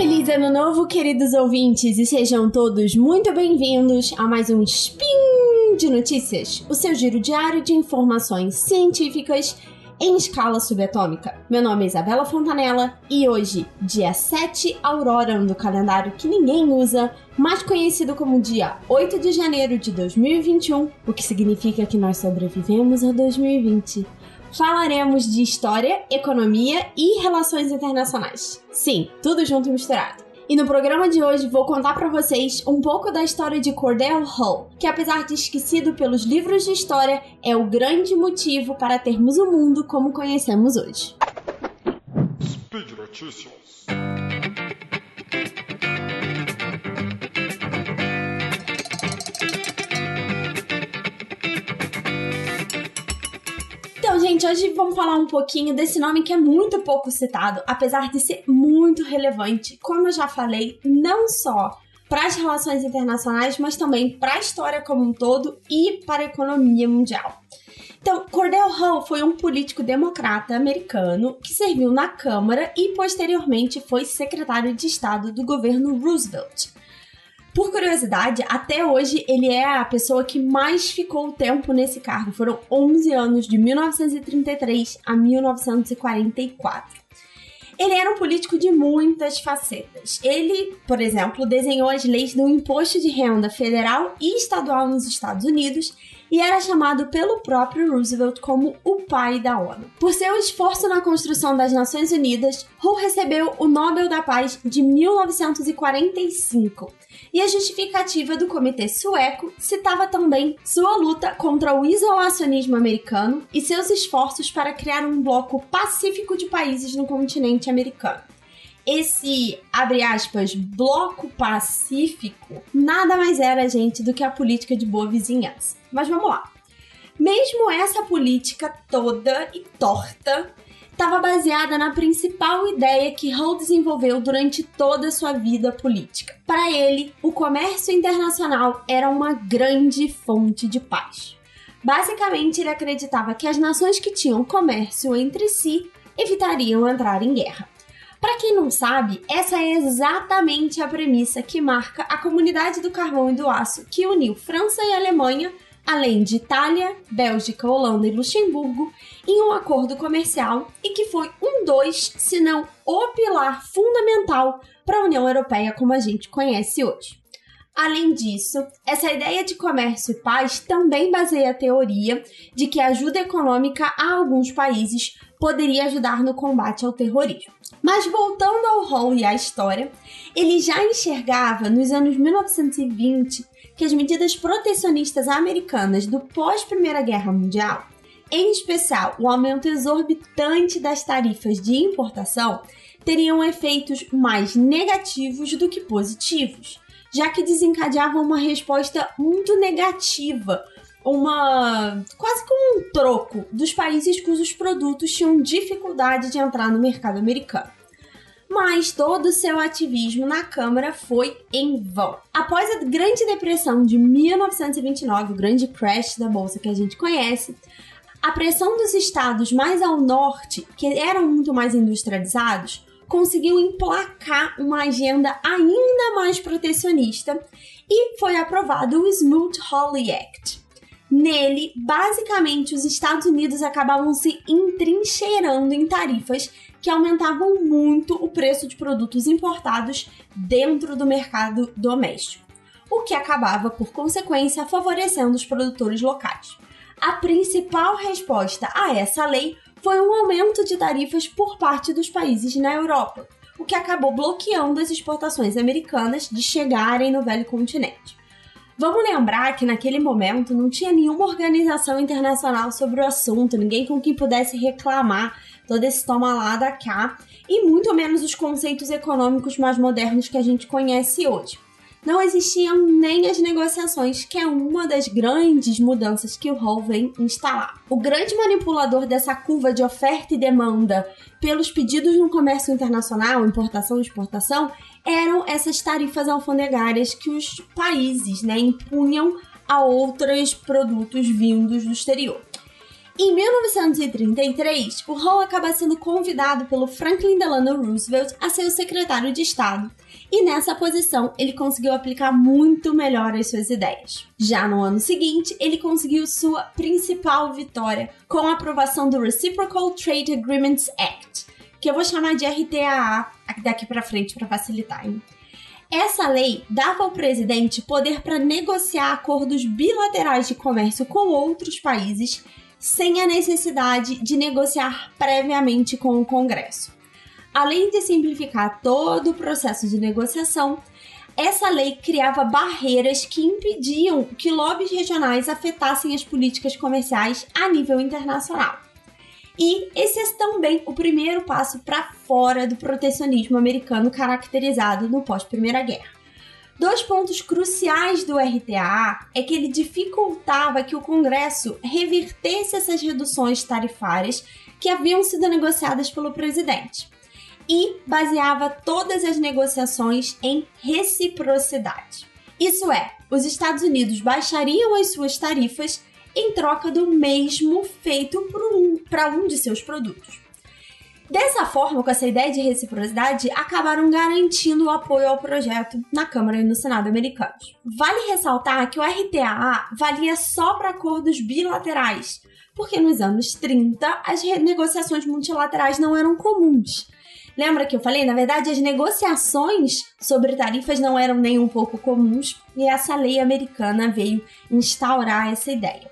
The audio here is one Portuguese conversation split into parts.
Feliz Ano Novo, queridos ouvintes, e sejam todos muito bem-vindos a mais um Spin de Notícias, o seu giro diário de informações científicas em escala subatômica. Meu nome é Isabela Fontanella e hoje, dia 7 Auroran do calendário que ninguém usa, mais conhecido como dia 8 de janeiro de 2021, o que significa que nós sobrevivemos a 2020 falaremos de história, economia e relações internacionais. Sim, tudo junto e misturado. E no programa de hoje vou contar para vocês um pouco da história de Cordell Hull, que apesar de esquecido pelos livros de história, é o grande motivo para termos o mundo como conhecemos hoje. Speed Notícias. Gente, hoje vamos falar um pouquinho desse nome que é muito pouco citado, apesar de ser muito relevante, como eu já falei, não só para as relações internacionais, mas também para a história como um todo e para a economia mundial. Então, Cordell Hull foi um político democrata americano que serviu na Câmara e posteriormente foi secretário de Estado do governo Roosevelt. Por curiosidade, até hoje ele é a pessoa que mais ficou tempo nesse cargo. Foram 11 anos, de 1933 a 1944. Ele era um político de muitas facetas. Ele, por exemplo, desenhou as leis do imposto de renda federal e estadual nos Estados Unidos e era chamado pelo próprio Roosevelt como o pai da ONU. Por seu esforço na construção das Nações Unidas, Hull recebeu o Nobel da Paz de 1945 e a justificativa do comitê sueco citava também sua luta contra o isolacionismo americano e seus esforços para criar um bloco pacífico de países no continente americano. Esse, abre aspas, bloco pacífico nada mais era, gente, do que a política de boa vizinhança. Mas vamos lá. Mesmo essa política toda e torta estava baseada na principal ideia que Hull desenvolveu durante toda a sua vida política. Para ele, o comércio internacional era uma grande fonte de paz. Basicamente, ele acreditava que as nações que tinham comércio entre si evitariam entrar em guerra. Para quem não sabe, essa é exatamente a premissa que marca a comunidade do carvão e do aço que uniu França e Alemanha além de Itália, Bélgica, Holanda e Luxemburgo, em um acordo comercial e que foi um dos, se não o pilar fundamental para a União Europeia como a gente conhece hoje. Além disso, essa ideia de comércio e paz também baseia a teoria de que a ajuda econômica a alguns países poderia ajudar no combate ao terrorismo. Mas voltando ao Hall e à história, ele já enxergava nos anos 1920 que as medidas protecionistas americanas do pós-Primeira Guerra Mundial, em especial o aumento exorbitante das tarifas de importação, teriam efeitos mais negativos do que positivos, já que desencadeavam uma resposta muito negativa, uma quase como um troco dos países cujos produtos tinham dificuldade de entrar no mercado americano mas todo o seu ativismo na Câmara foi em vão. Após a Grande Depressão de 1929, o grande crash da bolsa que a gente conhece, a pressão dos estados mais ao norte, que eram muito mais industrializados, conseguiu emplacar uma agenda ainda mais protecionista e foi aprovado o Smoot-Hawley Act. Nele, basicamente, os Estados Unidos acabavam se entrincheirando em tarifas que aumentavam muito o preço de produtos importados dentro do mercado doméstico, o que acabava, por consequência, favorecendo os produtores locais. A principal resposta a essa lei foi um aumento de tarifas por parte dos países na Europa, o que acabou bloqueando as exportações americanas de chegarem no velho continente. Vamos lembrar que naquele momento não tinha nenhuma organização internacional sobre o assunto, ninguém com quem pudesse reclamar todo esse toma lá da cá, e muito menos os conceitos econômicos mais modernos que a gente conhece hoje. Não existiam nem as negociações, que é uma das grandes mudanças que o Hall vem instalar. O grande manipulador dessa curva de oferta e demanda pelos pedidos no comércio internacional, importação e exportação, eram essas tarifas alfandegárias que os países né, impunham a outros produtos vindos do exterior. Em 1933, o Hall acaba sendo convidado pelo Franklin Delano Roosevelt a ser o secretário de Estado, e nessa posição ele conseguiu aplicar muito melhor as suas ideias. Já no ano seguinte, ele conseguiu sua principal vitória com a aprovação do Reciprocal Trade Agreements Act, que eu vou chamar de RTAA daqui para frente para facilitar. Hein? Essa lei dava ao presidente poder para negociar acordos bilaterais de comércio com outros países sem a necessidade de negociar previamente com o Congresso. Além de simplificar todo o processo de negociação, essa lei criava barreiras que impediam que lobbies regionais afetassem as políticas comerciais a nível internacional. E esse é também o primeiro passo para fora do protecionismo americano caracterizado no pós-Primeira Guerra. Dois pontos cruciais do RTA é que ele dificultava que o Congresso revertesse essas reduções tarifárias que haviam sido negociadas pelo presidente e baseava todas as negociações em reciprocidade. Isso é, os Estados Unidos baixariam as suas tarifas em troca do mesmo feito para um, de seus produtos. Dessa forma, com essa ideia de reciprocidade, acabaram garantindo o apoio ao projeto na Câmara e no Senado americanos. Vale ressaltar que o RTAA valia só para acordos bilaterais, porque nos anos 30 as negociações multilaterais não eram comuns. Lembra que eu falei? Na verdade, as negociações sobre tarifas não eram nem um pouco comuns e essa lei americana veio instaurar essa ideia.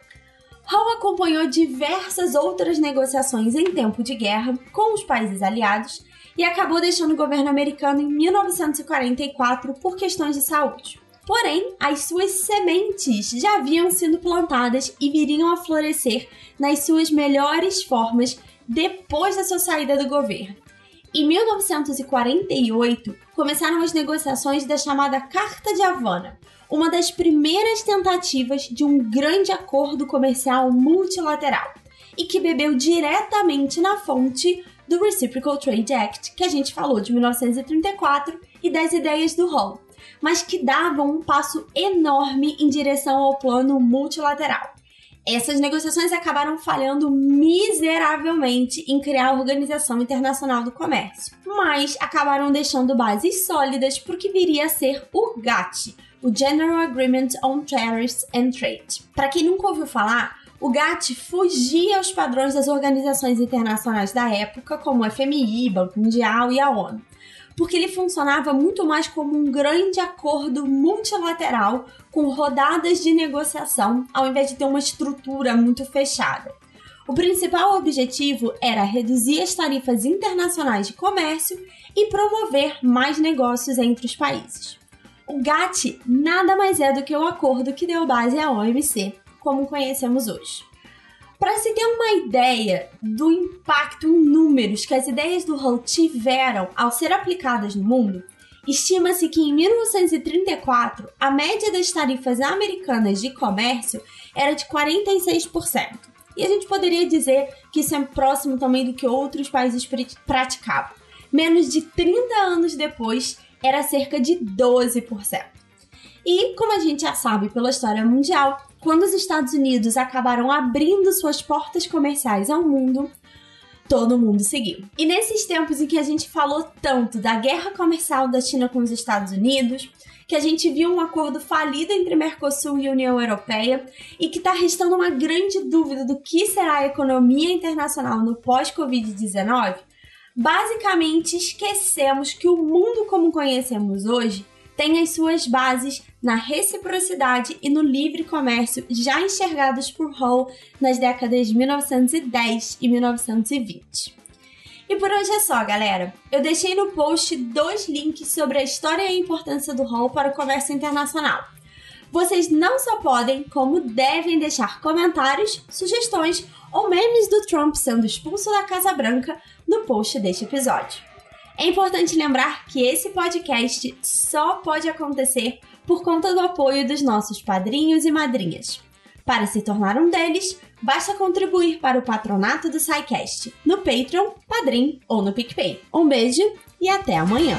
Hall acompanhou diversas outras negociações em tempo de guerra com os países aliados e acabou deixando o governo americano em 1944 por questões de saúde. Porém, as suas sementes já haviam sido plantadas e viriam a florescer nas suas melhores formas depois da sua saída do governo. Em 1948, começaram as negociações da chamada Carta de Havana, uma das primeiras tentativas de um grande acordo comercial multilateral e que bebeu diretamente na fonte do Reciprocal Trade Act, que a gente falou de 1934 e das ideias do Hall, mas que davam um passo enorme em direção ao plano multilateral. Essas negociações acabaram falhando miseravelmente em criar a Organização Internacional do Comércio, mas acabaram deixando bases sólidas para o que viria a ser o GATT, o General Agreement on Tariffs and Trade. Para quem nunca ouviu falar, o GATT fugia aos padrões das organizações internacionais da época, como o FMI, Banco Mundial e a ONU porque ele funcionava muito mais como um grande acordo multilateral com rodadas de negociação, ao invés de ter uma estrutura muito fechada. O principal objetivo era reduzir as tarifas internacionais de comércio e promover mais negócios entre os países. O GATT nada mais é do que o acordo que deu base à OMC, como conhecemos hoje. Para se ter uma ideia do impacto em números que as ideias do Hull tiveram ao ser aplicadas no mundo, estima-se que em 1934 a média das tarifas americanas de comércio era de 46%. E a gente poderia dizer que isso é próximo também do que outros países praticavam. Menos de 30 anos depois, era cerca de 12%. E, como a gente já sabe pela história mundial, quando os Estados Unidos acabaram abrindo suas portas comerciais ao mundo, todo mundo seguiu. E nesses tempos em que a gente falou tanto da guerra comercial da China com os Estados Unidos, que a gente viu um acordo falido entre Mercosul e União Europeia e que está restando uma grande dúvida do que será a economia internacional no pós-Covid-19, basicamente esquecemos que o mundo como conhecemos hoje tem as suas bases na reciprocidade e no livre comércio já enxergados por Hall nas décadas de 1910 e 1920. E por hoje é só, galera. Eu deixei no post dois links sobre a história e a importância do Hall para o comércio internacional. Vocês não só podem, como devem deixar comentários, sugestões ou memes do Trump sendo expulso da Casa Branca no post deste episódio. É importante lembrar que esse podcast só pode acontecer por conta do apoio dos nossos padrinhos e madrinhas. Para se tornar um deles, basta contribuir para o patronato do SciCast no Patreon, Padrim ou no PicPay. Um beijo e até amanhã!